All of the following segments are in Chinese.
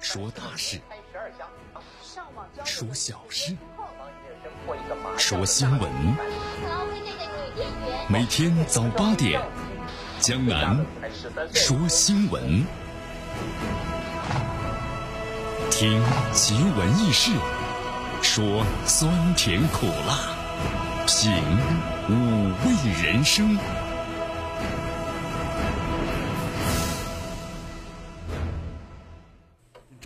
说大事，说小事，说新闻。每天早八点，江南说新闻，听奇闻异事，说酸甜苦辣，品五味人生。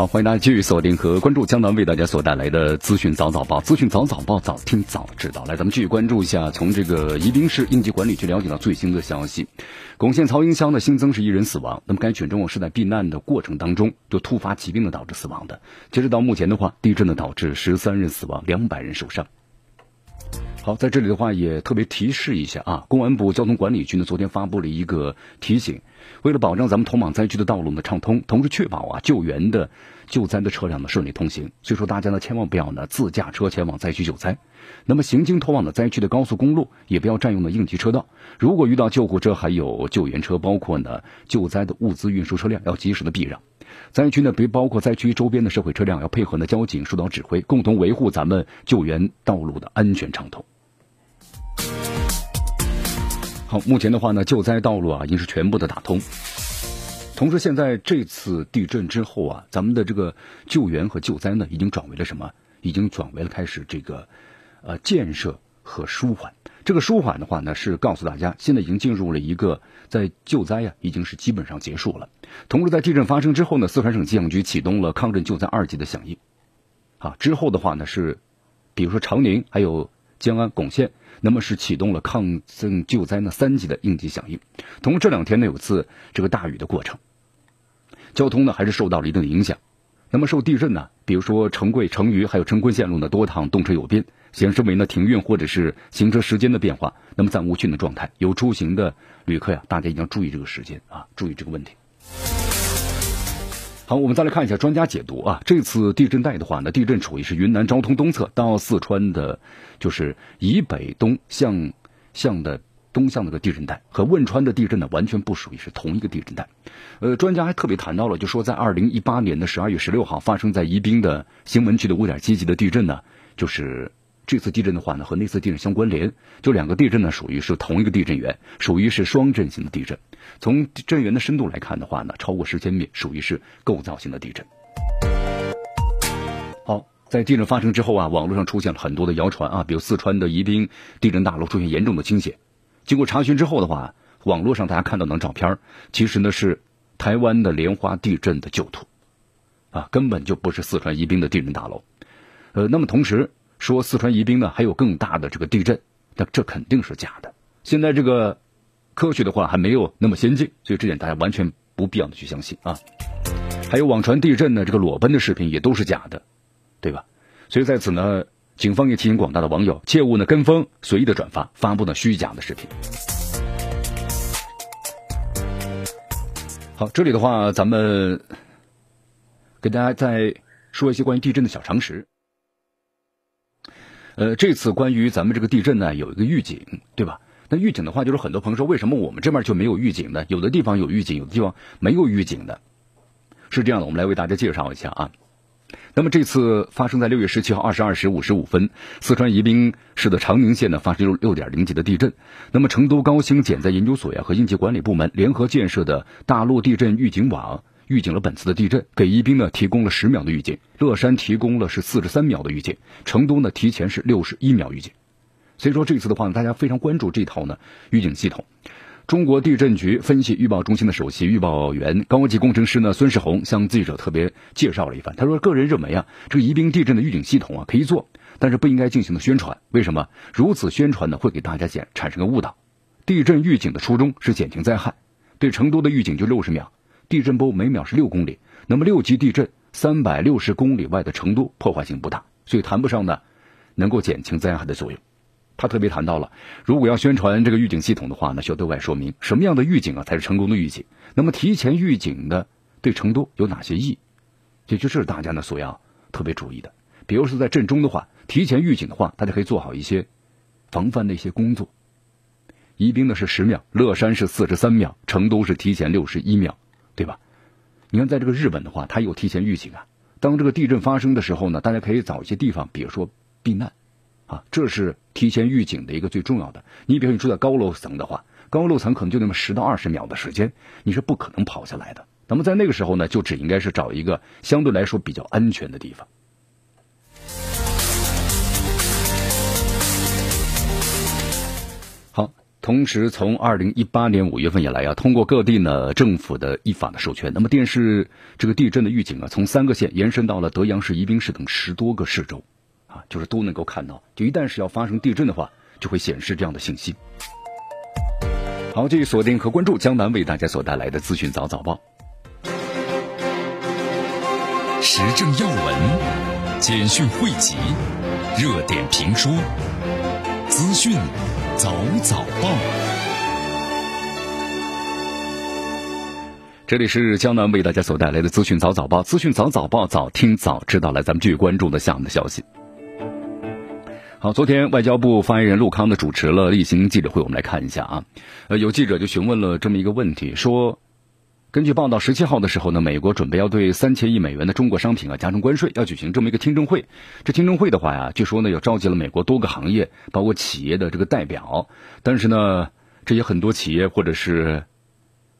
好，欢迎大家继续锁定和关注江南为大家所带来的资讯早早报，资讯早早报，早听早知道。来，咱们继续关注一下，从这个宜宾市应急管理局了解到最新的消息，珙县曹营乡呢新增是一人死亡。那么该群众是在避难的过程当中就突发疾病的导致死亡的。截止到目前的话，地震呢导致十三人死亡，两百人受伤。好，在这里的话也特别提示一下啊，公安部交通管理局呢昨天发布了一个提醒，为了保障咱们通往灾区的道路呢畅通，同时确保啊救援的救灾的车辆呢顺利通行，所以说大家呢千万不要呢自驾车前往灾区救灾。那么行经通往的灾区的高速公路，也不要占用的应急车道。如果遇到救护车还有救援车，包括呢救灾的物资运输车辆，要及时的避让。灾区呢，别包括灾区周边的社会车辆，要配合呢交警疏导指挥，共同维护咱们救援道路的安全畅通。好，目前的话呢，救灾道路啊已经是全部的打通。同时，现在这次地震之后啊，咱们的这个救援和救灾呢，已经转为了什么？已经转为了开始这个呃建设和舒缓。这个舒缓的话呢，是告诉大家，现在已经进入了一个在救灾呀，已经是基本上结束了。同时，在地震发生之后呢，四川省气象局启动了抗震救灾二级的响应。啊，之后的话呢是，比如说长宁还有江安、珙县。那么是启动了抗震救灾呢三级的应急响应，同这两天呢有次这个大雨的过程，交通呢还是受到了一定的影响。那么受地震呢，比如说成贵、成渝还有成昆线路呢多趟动车有变，显示为呢停运或者是行车时间的变化，那么暂无汛的状态。有出行的旅客呀，大家一定要注意这个时间啊，注意这个问题。好，我们再来看一下专家解读啊。这次地震带的话呢，地震处于是云南昭通东侧到四川的，就是以北东向向的东向那个地震带，和汶川的地震呢完全不属于是同一个地震带。呃，专家还特别谈到了，就说在二零一八年的十二月十六号发生在宜宾的兴文区的五点七级的地震呢，就是这次地震的话呢和那次地震相关联，就两个地震呢属于是同一个地震源，属于是双震型的地震。从震源的深度来看的话呢，超过十千米，属于是构造性的地震。好，在地震发生之后啊，网络上出现了很多的谣传啊，比如四川的宜宾地震大楼出现严重的倾斜。经过查询之后的话，网络上大家看到的照片，其实呢是台湾的莲花地震的旧图，啊，根本就不是四川宜宾的地震大楼。呃，那么同时说四川宜宾呢还有更大的这个地震，那这肯定是假的。现在这个。科学的话还没有那么先进，所以这点大家完全不必要的去相信啊。还有网传地震呢，这个裸奔的视频也都是假的，对吧？所以在此呢，警方也提醒广大的网友，切勿呢跟风随意的转发发布呢虚假的视频。好，这里的话咱们给大家再说一些关于地震的小常识。呃，这次关于咱们这个地震呢，有一个预警，对吧？那预警的话，就是很多朋友说，为什么我们这边就没有预警呢？有的地方有预警，有的地方没有预警的，是这样的。我们来为大家介绍一下啊。那么这次发生在六月十七号二十二时五十五分，四川宜宾市的长宁县呢发生六点零级的地震。那么成都高新减灾研究所呀和应急管理部门联合建设的大陆地震预警网预警了本次的地震，给宜宾呢提供了十秒的预警，乐山提供了是四十三秒的预警，成都呢提前是六十一秒预警。所以说这次的话呢，大家非常关注这套呢预警系统。中国地震局分析预报中心的首席预报员、高级工程师呢孙世红向记者特别介绍了一番。他说：“个人认为啊，这个宜宾地震的预警系统啊可以做，但是不应该进行的宣传。为什么？如此宣传呢，会给大家减产生个误导。地震预警的初衷是减轻灾害。对成都的预警就六十秒，地震波每秒是六公里。那么六级地震三百六十公里外的成都破坏性不大。”所以谈不上呢能够减轻灾害的作用。他特别谈到了，如果要宣传这个预警系统的话呢，需要对外说明什么样的预警啊才是成功的预警。那么提前预警的对成都有哪些意义？也就是大家呢所要特别注意的。比如说在震中的话，提前预警的话，大家可以做好一些防范的一些工作。宜宾呢是十秒，乐山是四十三秒，成都是提前六十一秒，对吧？你看，在这个日本的话，它有提前预警啊。当这个地震发生的时候呢，大家可以找一些地方，比如说避难，啊，这是提前预警的一个最重要的。你比如你住在高楼层的话，高楼层可能就那么十到二十秒的时间，你是不可能跑下来的。那么在那个时候呢，就只应该是找一个相对来说比较安全的地方。同时，从二零一八年五月份以来啊，通过各地呢政府的依法的授权，那么电视这个地震的预警啊，从三个县延伸到了德阳市、宜宾市等十多个市州，啊，就是都能够看到。就一旦是要发生地震的话，就会显示这样的信息。好，继续锁定和关注江南为大家所带来的资讯早早报，时政要闻、简讯汇集、热点评书、资讯。早早报，这里是江南为大家所带来的资讯早早报，资讯早早报，早听早知道。来，咱们继续关注的项目的消息。好，昨天外交部发言人陆康的主持了例行记者会，我们来看一下啊。呃，有记者就询问了这么一个问题，说。根据报道，十七号的时候呢，美国准备要对三千亿美元的中国商品啊加征关税，要举行这么一个听证会。这听证会的话呀，据说呢，又召集了美国多个行业，包括企业的这个代表。但是呢，这些很多企业或者是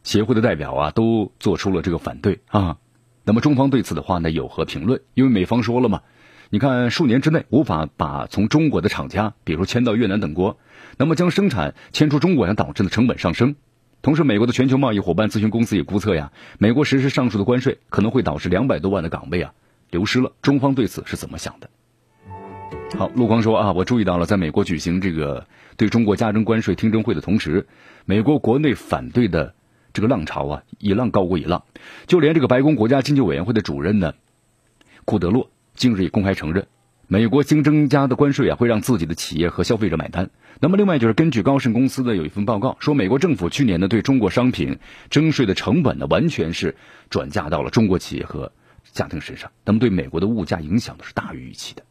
协会的代表啊，都做出了这个反对啊。那么中方对此的话呢，有何评论？因为美方说了嘛，你看数年之内无法把从中国的厂家，比如迁到越南等国，那么将生产迁出中国，将导致的成本上升。同时，美国的全球贸易伙伴咨询公司也估测呀，美国实施上述的关税可能会导致两百多万的岗位啊流失了。中方对此是怎么想的？好，陆光说啊，我注意到了，在美国举行这个对中国加征关税听证会的同时，美国国内反对的这个浪潮啊，一浪高过一浪。就连这个白宫国家经济委员会的主任呢，库德洛近日也公开承认，美国新增加的关税啊，会让自己的企业和消费者买单。那么，另外就是根据高盛公司的有一份报告说，美国政府去年呢对中国商品征税的成本呢，完全是转嫁到了中国企业和家庭身上。那么，对美国的物价影响呢是大于预期的，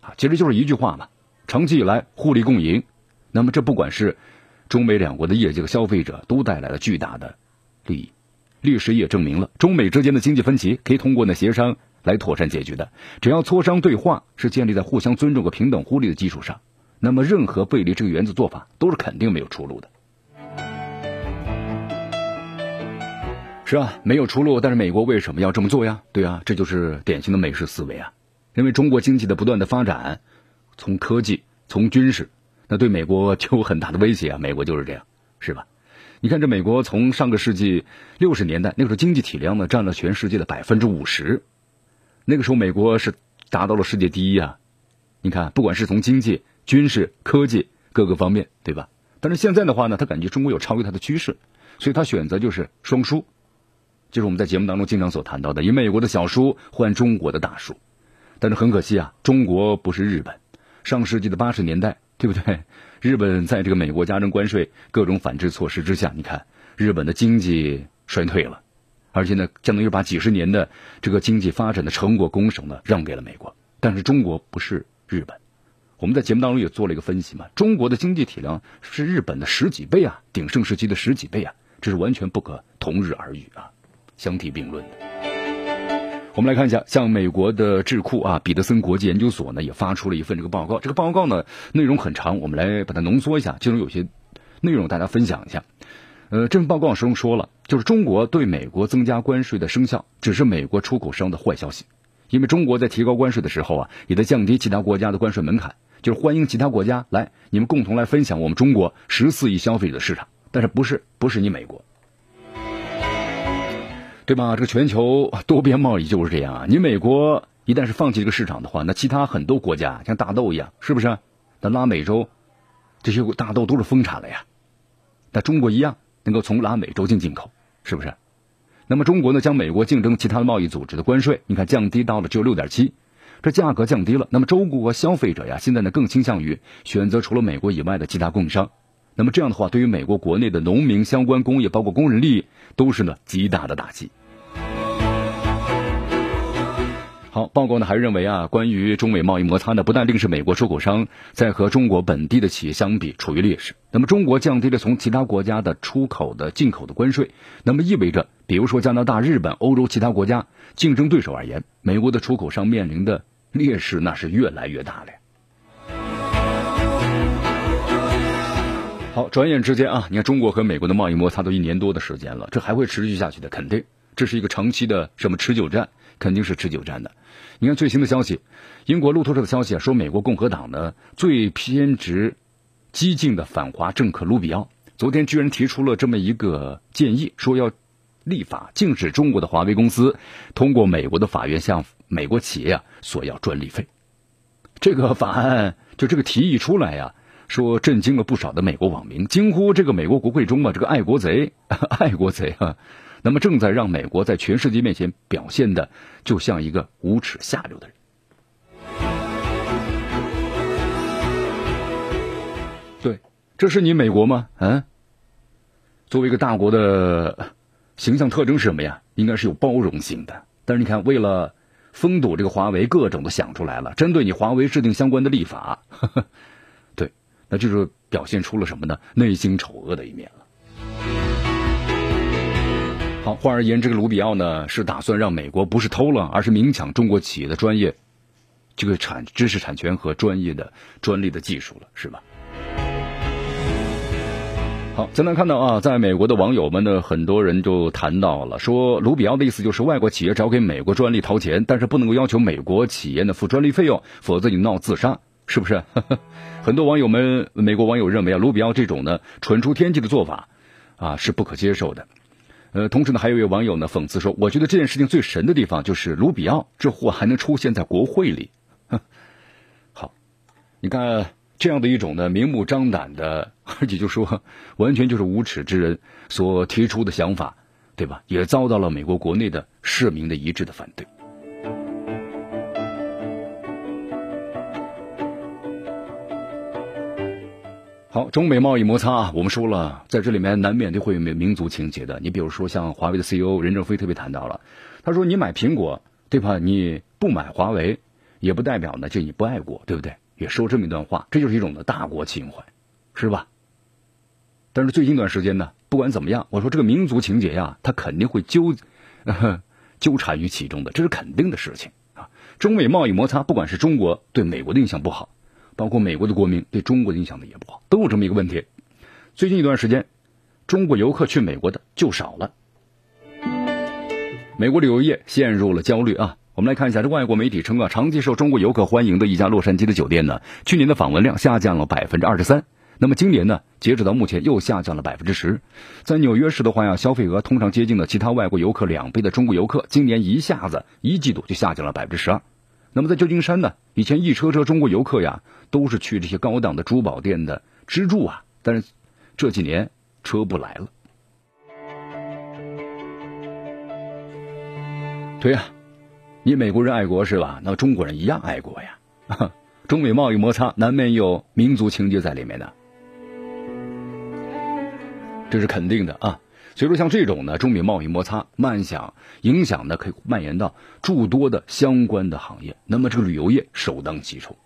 啊，其实就是一句话嘛，长期以来互利共赢。那么，这不管是中美两国的业界和消费者，都带来了巨大的利益。历史也证明了，中美之间的经济分歧可以通过呢协商来妥善解决的。只要磋商对话是建立在互相尊重和平等互利的基础上。那么，任何背离这个原则做法都是肯定没有出路的，是啊？没有出路，但是美国为什么要这么做呀？对啊，这就是典型的美式思维啊！因为中国经济的不断的发展，从科技、从军事，那对美国就有很大的威胁啊！美国就是这样，是吧？你看，这美国从上个世纪六十年代那个时候，经济体量呢占了全世界的百分之五十，那个时候美国是达到了世界第一啊！你看，不管是从经济，军事、科技各个方面，对吧？但是现在的话呢，他感觉中国有超越他的趋势，所以他选择就是双输，就是我们在节目当中经常所谈到的，以美国的小输换中国的大输。但是很可惜啊，中国不是日本。上世纪的八十年代，对不对？日本在这个美国加征关税、各种反制措施之下，你看日本的经济衰退了，而且呢，相当于把几十年的这个经济发展的成果功手呢让给了美国。但是中国不是日本。我们在节目当中也做了一个分析嘛，中国的经济体量是日本的十几倍啊，鼎盛时期的十几倍啊，这是完全不可同日而语啊，相提并论的。我们来看一下，像美国的智库啊，彼得森国际研究所呢也发出了一份这个报告，这个报告呢内容很长，我们来把它浓缩一下，其中有些内容大家分享一下。呃，这份报告中说了，就是中国对美国增加关税的生效，只是美国出口商的坏消息，因为中国在提高关税的时候啊，也在降低其他国家的关税门槛。就是欢迎其他国家来，你们共同来分享我们中国十四亿消费者的市场，但是不是不是你美国，对吧？这个全球多边贸易就是这样啊！你美国一旦是放弃这个市场的话，那其他很多国家像大豆一样，是不是？那拉美洲这些大豆都是丰产了呀，那中国一样能够从拉美洲进进口，是不是？那么中国呢，将美国竞争其他的贸易组织的关税，你看降低到了只有六点七。这价格降低了，那么中国消费者呀，现在呢更倾向于选择除了美国以外的其他供应商。那么这样的话，对于美国国内的农民相关工业，包括工人利益，都是呢极大的打击。好，报告呢还认为啊，关于中美贸易摩擦呢，不但令是美国出口商在和中国本地的企业相比处于劣势，那么中国降低了从其他国家的出口的进口的关税，那么意味着，比如说加拿大、日本、欧洲其他国家竞争对手而言，美国的出口商面临的劣势那是越来越大了。好，转眼之间啊，你看中国和美国的贸易摩擦都一年多的时间了，这还会持续下去的，肯定，这是一个长期的什么持久战，肯定是持久战的。你看最新的消息，英国路透社的消息啊，说美国共和党呢最偏执、激进的反华政客卢比奥，昨天居然提出了这么一个建议，说要立法禁止中国的华为公司通过美国的法院向美国企业啊索要专利费。这个法案就这个提议出来呀，说震惊了不少的美国网民，惊呼这个美国国会中啊这个爱国贼，爱国贼啊。那么正在让美国在全世界面前表现的就像一个无耻下流的人。对，这是你美国吗？嗯，作为一个大国的形象特征是什么呀？应该是有包容性的。但是你看，为了封堵这个华为，各种都想出来了，针对你华为制定相关的立法。对，那就是表现出了什么呢？内心丑恶的一面了。好，换而言之，这个卢比奥呢是打算让美国不是偷了，而是明抢中国企业的专业这个产知识产权和专业的专利的技术了，是吧？好，咱来看到啊，在美国的网友们呢，很多人就谈到了，说卢比奥的意思就是外国企业只要给美国专利掏钱，但是不能够要求美国企业呢付专利费用，否则你闹自杀，是不是？很多网友们，美国网友认为啊，卢比奥这种呢蠢出天际的做法啊是不可接受的。呃，同时呢，还有一位网友呢讽刺说：“我觉得这件事情最神的地方就是卢比奥这货还能出现在国会里。”好，你看这样的一种呢明目张胆的，而且就说完全就是无耻之人所提出的想法，对吧？也遭到了美国国内的市民的一致的反对。好，中美贸易摩擦啊，我们说了，在这里面难免都会有民族情节的。你比如说，像华为的 CEO 任正非特别谈到了，他说：“你买苹果，对吧？你不买华为，也不代表呢就你不爱国，对不对？”也说这么一段话，这就是一种的大国情怀，是吧？但是最近一段时间呢，不管怎么样，我说这个民族情节呀，它肯定会纠 纠缠于其中的，这是肯定的事情啊。中美贸易摩擦，不管是中国对美国的印象不好。包括美国的国民对中国的影响呢也不好，都有这么一个问题。最近一段时间，中国游客去美国的就少了，美国旅游业陷入了焦虑啊。我们来看一下，这外国媒体称啊，长期受中国游客欢迎的一家洛杉矶的酒店呢，去年的访问量下降了百分之二十三。那么今年呢，截止到目前又下降了百分之十。在纽约市的话呀，消费额通常接近了其他外国游客两倍的中国游客，今年一下子一季度就下降了百分之十二。那么在旧金山呢，以前一车车中国游客呀，都是去这些高档的珠宝店的支柱啊，但是这几年车不来了。对呀，你美国人爱国是吧？那中国人一样爱国呀。中美贸易摩擦难免有民族情结在里面的，这是肯定的啊。所以说，像这种呢，中美贸易摩擦，慢想影响呢，可以蔓延到诸多的相关的行业。那么，这个旅游业首当其冲。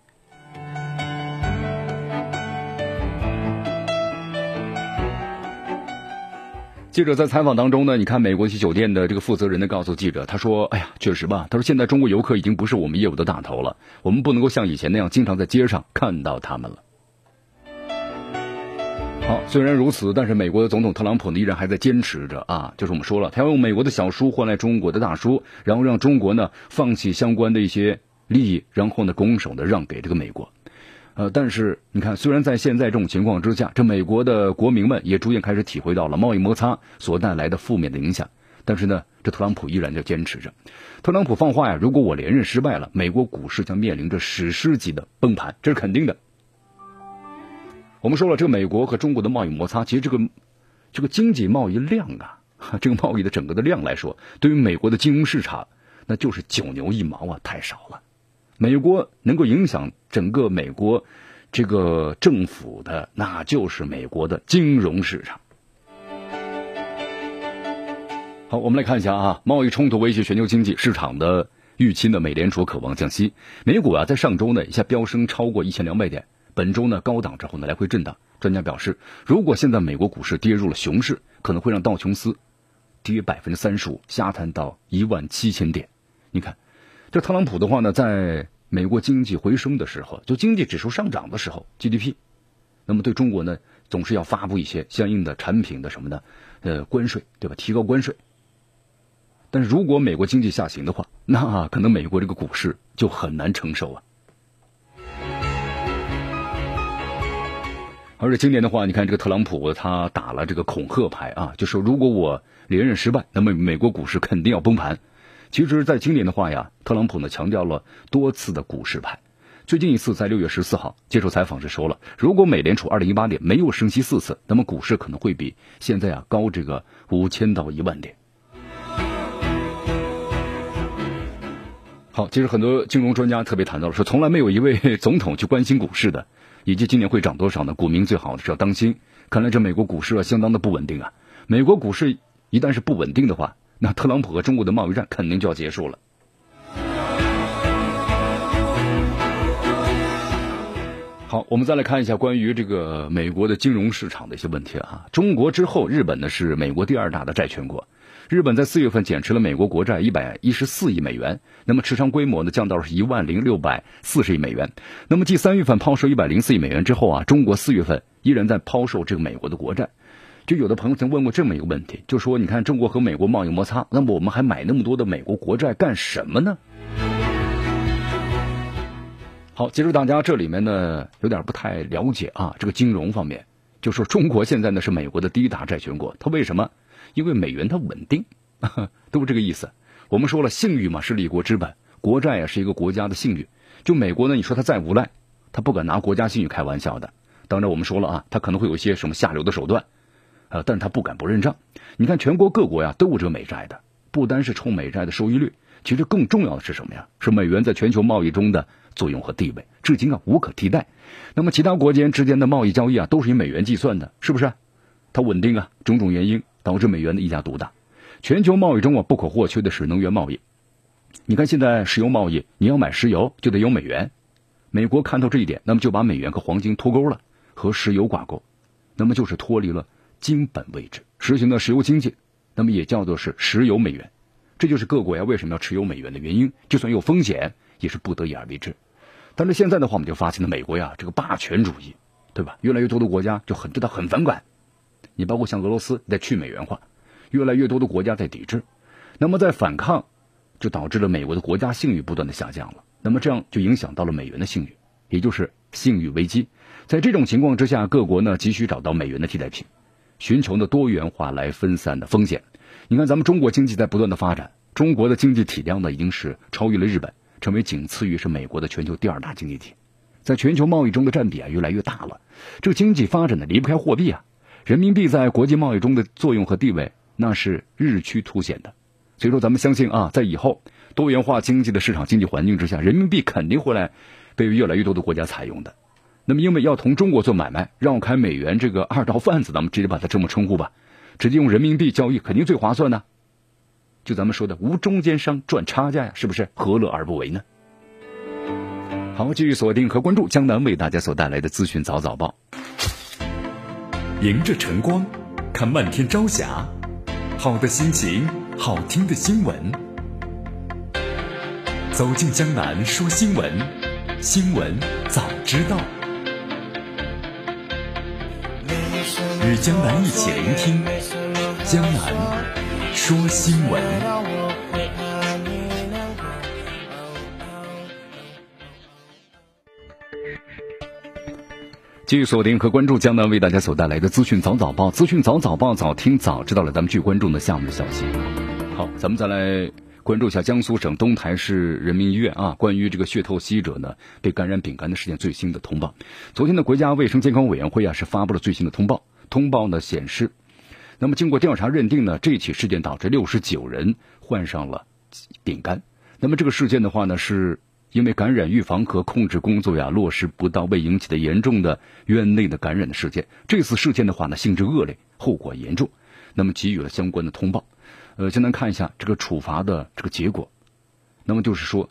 记者在采访当中呢，你看美国一些酒店的这个负责人呢，告诉记者，他说：“哎呀，确实吧，他说现在中国游客已经不是我们业务的大头了，我们不能够像以前那样经常在街上看到他们了。”好，虽然如此，但是美国的总统特朗普呢依然还在坚持着啊，就是我们说了，他要用美国的小叔换来中国的大叔，然后让中国呢放弃相关的一些利益，然后呢拱手的让给这个美国。呃，但是你看，虽然在现在这种情况之下，这美国的国民们也逐渐开始体会到了贸易摩擦所带来的负面的影响，但是呢，这特朗普依然在坚持着。特朗普放话呀，如果我连任失败了，美国股市将面临着史诗级的崩盘，这是肯定的。我们说了，这个美国和中国的贸易摩擦，其实这个这个经济贸易量啊，这个贸易的整个的量来说，对于美国的金融市场，那就是九牛一毛啊，太少了。美国能够影响整个美国这个政府的，那就是美国的金融市场。好，我们来看一下啊，贸易冲突威胁全球经济市场的预期呢？美联储渴望降息，美股啊在上周呢一下飙升超过一千两百点，本周呢高档之后呢来回震荡。专家表示，如果现在美国股市跌入了熊市，可能会让道琼斯跌百分之三十五，下探到一万七千点。你看，这特朗普的话呢，在美国经济回升的时候，就经济指数上涨的时候，GDP，那么对中国呢，总是要发布一些相应的产品的什么呢？呃，关税，对吧？提高关税。但是如果美国经济下行的话，那可能美国这个股市就很难承受啊。而且今年的话，你看这个特朗普他打了这个恐吓牌啊，就说如果我连任失败，那么美国股市肯定要崩盘。其实，在今年的话呀，特朗普呢强调了多次的股市牌。最近一次在六月十四号接受采访时说了，如果美联储二零一八年没有升息四次，那么股市可能会比现在啊高这个五千到一万点。好，其实很多金融专家特别谈到了，说从来没有一位 总统去关心股市的。以及今年会涨多少呢？股民最好的是要当心。看来这美国股市啊相当的不稳定啊。美国股市一旦是不稳定的话，那特朗普和中国的贸易战肯定就要结束了。好，我们再来看一下关于这个美国的金融市场的一些问题啊。中国之后，日本呢是美国第二大的债权国。日本在四月份减持了美国国债一百一十四亿美元，那么持仓规模呢降到了是一万零六百四十亿美元。那么继三月份抛售一百零四亿美元之后啊，中国四月份依然在抛售这个美国的国债。就有的朋友曾问过这么一个问题，就说你看中国和美国贸易摩擦，那么我们还买那么多的美国国债干什么呢？好，其实大家这里面呢有点不太了解啊，这个金融方面，就说中国现在呢是美国的第一大债权国，它为什么？因为美元它稳定，都这个意思。我们说了，信誉嘛是立国之本，国债啊是一个国家的信誉。就美国呢，你说它再无赖，它不敢拿国家信誉开玩笑的。当然，我们说了啊，它可能会有一些什么下流的手段，呃，但是它不敢不认账。你看，全国各国呀都有这个美债的，不单是冲美债的收益率，其实更重要的是什么呀？是美元在全球贸易中的作用和地位，至今啊无可替代。那么其他国间之间的贸易交易啊，都是以美元计算的，是不是？它稳定啊，种种原因。导致美元的一家独大，全球贸易中啊不可或缺的是能源贸易。你看现在石油贸易，你要买石油就得有美元。美国看到这一点，那么就把美元和黄金脱钩了，和石油挂钩，那么就是脱离了金本位制，实行的石油经济，那么也叫做是石油美元。这就是各国呀为什么要持有美元的原因，就算有风险也是不得已而为之。但是现在的话，我们就发现了美国呀这个霸权主义，对吧？越来越多的国家就很对它很反感。你包括像俄罗斯在去美元化，越来越多的国家在抵制，那么在反抗，就导致了美国的国家信誉不断的下降了。那么这样就影响到了美元的信誉，也就是信誉危机。在这种情况之下，各国呢急需找到美元的替代品，寻求呢多元化来分散的风险。你看咱们中国经济在不断的发展，中国的经济体量呢已经是超越了日本，成为仅次于是美国的全球第二大经济体，在全球贸易中的占比啊越来越大了。这经济发展呢离不开货币啊。人民币在国际贸易中的作用和地位，那是日趋凸显的。所以说，咱们相信啊，在以后多元化经济的市场经济环境之下，人民币肯定会来被越来越多的国家采用的。那么，因为要同中国做买卖，绕开美元这个二道贩子，咱们直接把它这么称呼吧，直接用人民币交易肯定最划算呢。就咱们说的无中间商赚差价呀，是不是？何乐而不为呢？好，继续锁定和关注江南为大家所带来的资讯早早报。迎着晨光，看漫天朝霞，好的心情，好听的新闻。走进江南说新闻，新闻早知道。与江南一起聆听江南说新闻。继续锁定和关注江南为大家所带来的资讯早早报，资讯早早报，早听早知道了。咱们去关注的下面的消息。好，咱们再来关注一下江苏省东台市人民医院啊，关于这个血透析者呢被感染丙肝的事件最新的通报。昨天的国家卫生健康委员会啊是发布了最新的通报，通报呢显示，那么经过调查认定呢，这起事件导致六十九人患上了丙肝。那么这个事件的话呢是因为感染预防和控制工作呀落实不到位引起的严重的院内的感染的事件。这次事件的话呢，性质恶劣，后果严重，那么给予了相关的通报。呃，现在看一下这个处罚的这个结果。那么就是说，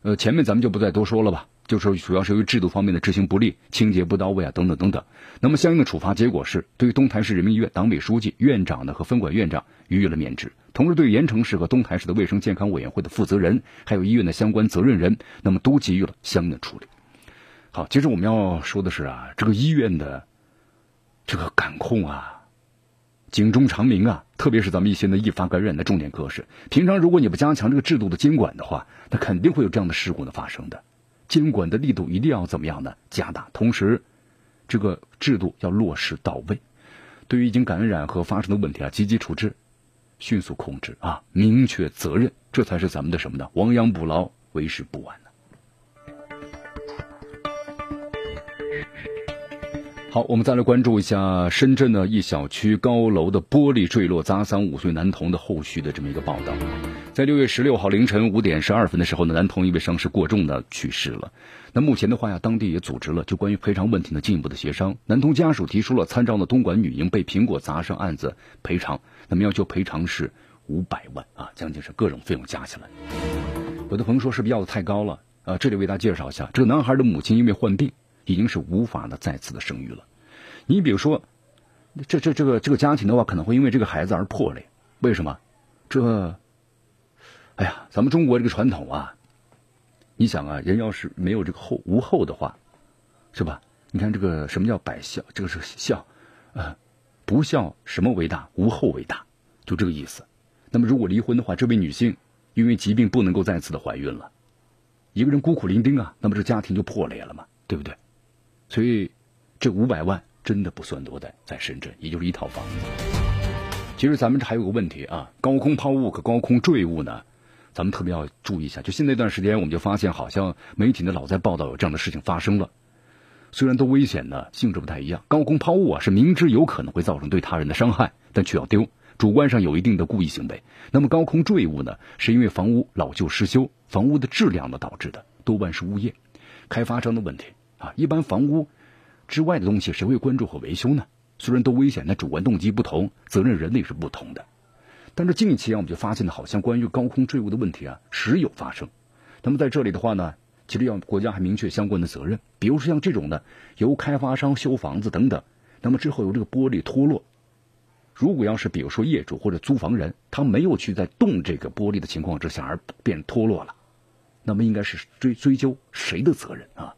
呃，前面咱们就不再多说了吧。就是主要是由于制度方面的执行不力、清洁不到位啊，等等等等。那么相应的处罚结果是，对于东台市人民医院党委书记、院长呢和分管院长予以了免职，同时对盐城市和东台市的卫生健康委员会的负责人，还有医院的相关责任人，那么都给予了相应的处理。好，接着我们要说的是啊，这个医院的这个感控啊，警钟长鸣啊，特别是咱们一些呢易发感染的重点科室，平常如果你不加强这个制度的监管的话，那肯定会有这样的事故的发生的。监管的力度一定要怎么样呢？加大，同时，这个制度要落实到位。对于已经感染和发生的问题啊，积极处置，迅速控制啊，明确责任，这才是咱们的什么呢？亡羊补牢，为时不晚。好，我们再来关注一下深圳的一小区高楼的玻璃坠落砸伤五岁男童的后续的这么一个报道。在六月十六号凌晨五点十二分的时候呢，男童因为伤势过重呢去世了。那目前的话呀，当地也组织了就关于赔偿问题呢进一步的协商。男童家属提出了参照呢东莞女婴被苹果砸伤案子赔偿，那么要求赔偿是五百万啊，将近是各种费用加起来。有的朋友说是不是要的太高了啊？这里为大家介绍一下，这个男孩的母亲因为患病。已经是无法的再次的生育了。你比如说，这这这个这个家庭的话，可能会因为这个孩子而破裂。为什么？这，哎呀，咱们中国这个传统啊，你想啊，人要是没有这个后无后的话，是吧？你看这个什么叫百孝？这个是孝啊，不孝什么为大？无后为大，就这个意思。那么如果离婚的话，这位女性因为疾病不能够再次的怀孕了，一个人孤苦伶仃啊，那么这家庭就破裂了嘛，对不对？所以，这五百万真的不算多的，在深圳，也就是一套房子。其实咱们这还有个问题啊，高空抛物和高空坠物呢，咱们特别要注意一下。就现在一段时间，我们就发现好像媒体呢老在报道有这样的事情发生了。虽然都危险呢，性质不太一样。高空抛物啊，是明知有可能会造成对他人的伤害，但却要丢，主观上有一定的故意行为。那么高空坠物呢，是因为房屋老旧失修、房屋的质量呢导致的，多半是物业、开发商的问题。啊，一般房屋之外的东西谁会关注和维修呢？虽然都危险，但主观动机不同，责任人力是不同的。但是近期啊，我们就发现了，好像关于高空坠物的问题啊，时有发生。那么在这里的话呢，其实要国家还明确相关的责任，比如说像这种的，由开发商修房子等等，那么之后由这个玻璃脱落，如果要是比如说业主或者租房人，他没有去在动这个玻璃的情况之下而变脱落了，那么应该是追追究谁的责任啊？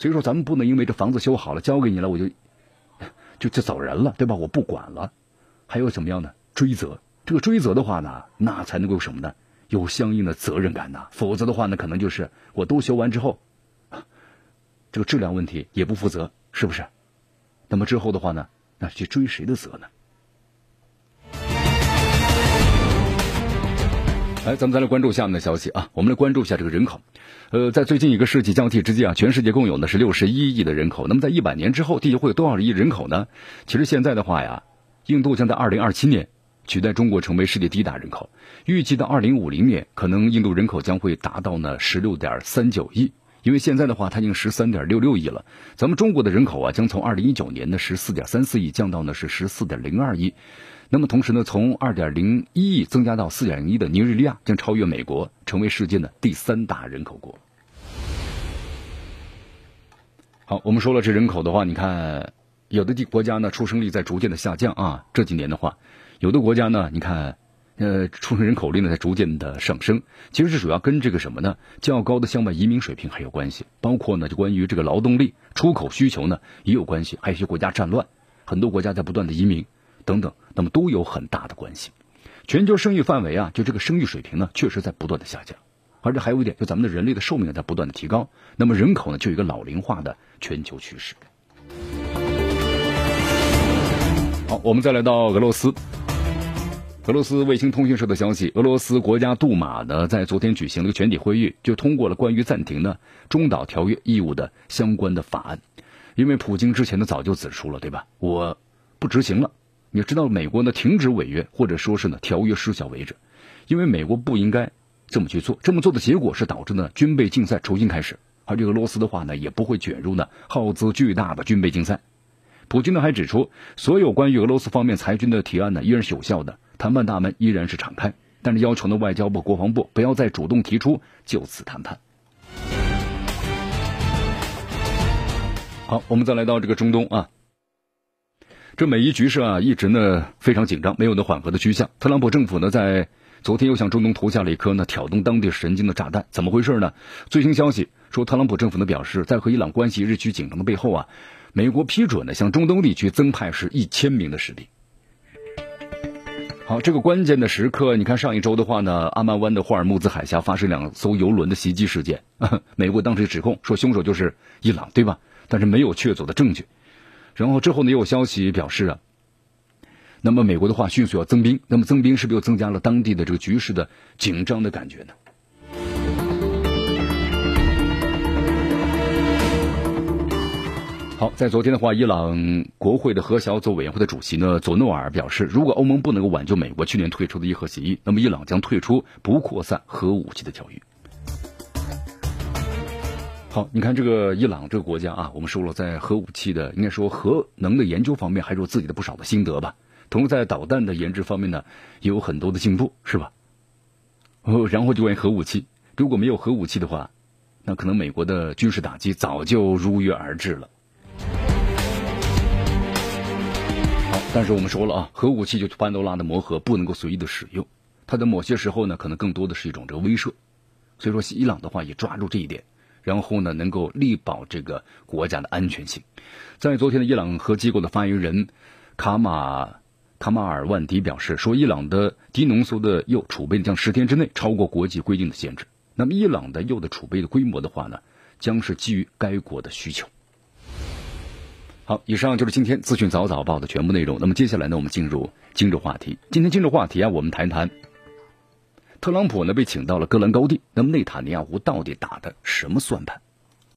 所以说，咱们不能因为这房子修好了交给你了，我就 就就走人了，对吧？我不管了，还有怎么样呢追责？这个追责的话呢，那才能够什么呢？有相应的责任感呐。否则的话呢，可能就是我都修完之后，这个质量问题也不负责，是不是？那么之后的话呢，那去追谁的责呢？来，咱们再来关注下面的消息啊！我们来关注一下这个人口。呃，在最近一个世纪交替之际啊，全世界共有的是六十一亿的人口。那么在一百年之后，地球会有多少亿人口呢？其实现在的话呀，印度将在二零二七年取代中国成为世界第一大人口。预计到二零五零年，可能印度人口将会达到呢十六点三九亿。因为现在的话，它已经十三点六六亿了。咱们中国的人口啊，将从二零一九年的十四点三四亿降到呢是十四点零二亿。那么同时呢，从二点零一亿增加到四点零一的尼日利亚将超越美国，成为世界的第三大人口国。好，我们说了这人口的话，你看有的地国家呢出生率在逐渐的下降啊，这几年的话，有的国家呢，你看呃出生人口率呢在逐渐的上升。其实是主要跟这个什么呢？较高的向外移民水平还有关系，包括呢就关于这个劳动力出口需求呢也有关系，还有一些国家战乱，很多国家在不断的移民。等等，那么都有很大的关系。全球生育范围啊，就这个生育水平呢，确实在不断的下降。而且还有一点，就咱们的人类的寿命在不断的提高，那么人口呢，就有一个老龄化的全球趋势。好，我们再来到俄罗斯。俄罗斯卫星通讯社的消息，俄罗斯国家杜马呢，在昨天举行了个全体会议，就通过了关于暂停呢中导条约义务的相关的法案。因为普京之前呢早就指出了，对吧？我不执行了。你知道美国呢停止违约或者说是呢条约失效为止，因为美国不应该这么去做，这么做的结果是导致呢军备竞赛重新开始，而这个俄罗斯的话呢也不会卷入呢耗资巨大的军备竞赛。普京呢还指出，所有关于俄罗斯方面裁军的提案呢依然是有效的，谈判大门依然是敞开，但是要求呢外交部、国防部不要再主动提出就此谈判。好，我们再来到这个中东啊，这美伊局势啊一直呢非常紧张，没有呢缓和的趋向。特朗普政府呢在昨天又向中东投下了一颗呢挑动当地神经的炸弹，怎么回事呢？最新消息说，特朗普政府呢表示，在和伊朗关系日趋紧张的背后啊，美国批准呢向中东地区增派是一千名的士兵。好，这个关键的时刻，你看上一周的话呢，阿曼湾的霍尔木兹海峡发生两艘游轮的袭击事件，美国当时指控说凶手就是伊朗，对吧？但是没有确凿的证据。然后之后呢，也有消息表示啊。那么美国的话迅速要增兵，那么增兵是不是又增加了当地的这个局势的紧张的感觉呢？好，在昨天的话，伊朗国会的核小组委员会的主席呢佐诺尔表示，如果欧盟不能够挽救美国去年退出的伊核协议，那么伊朗将退出不扩散核武器的条约。好，你看这个伊朗这个国家啊，我们说了，在核武器的应该说核能的研究方面，还是有自己的不少的心得吧。同时，在导弹的研制方面呢，也有很多的进步，是吧？哦，然后就关于核武器，如果没有核武器的话，那可能美国的军事打击早就如约而至了。但是我们说了啊，核武器就是潘多拉的魔盒，不能够随意的使用。它的某些时候呢，可能更多的是一种这个威慑。所以说，伊朗的话也抓住这一点，然后呢，能够力保这个国家的安全性。在昨天的伊朗核机构的发言人卡马。卡马尔万迪表示说，伊朗的低浓缩的铀储备将十天之内超过国际规定的限制。那么，伊朗的铀的储备的规模的话呢，将是基于该国的需求。好，以上就是今天资讯早早报的全部内容。那么接下来呢，我们进入今日话题。今天今日话题啊，我们谈谈特朗普呢被请到了戈兰高地，那么内塔尼亚胡到底打的什么算盘？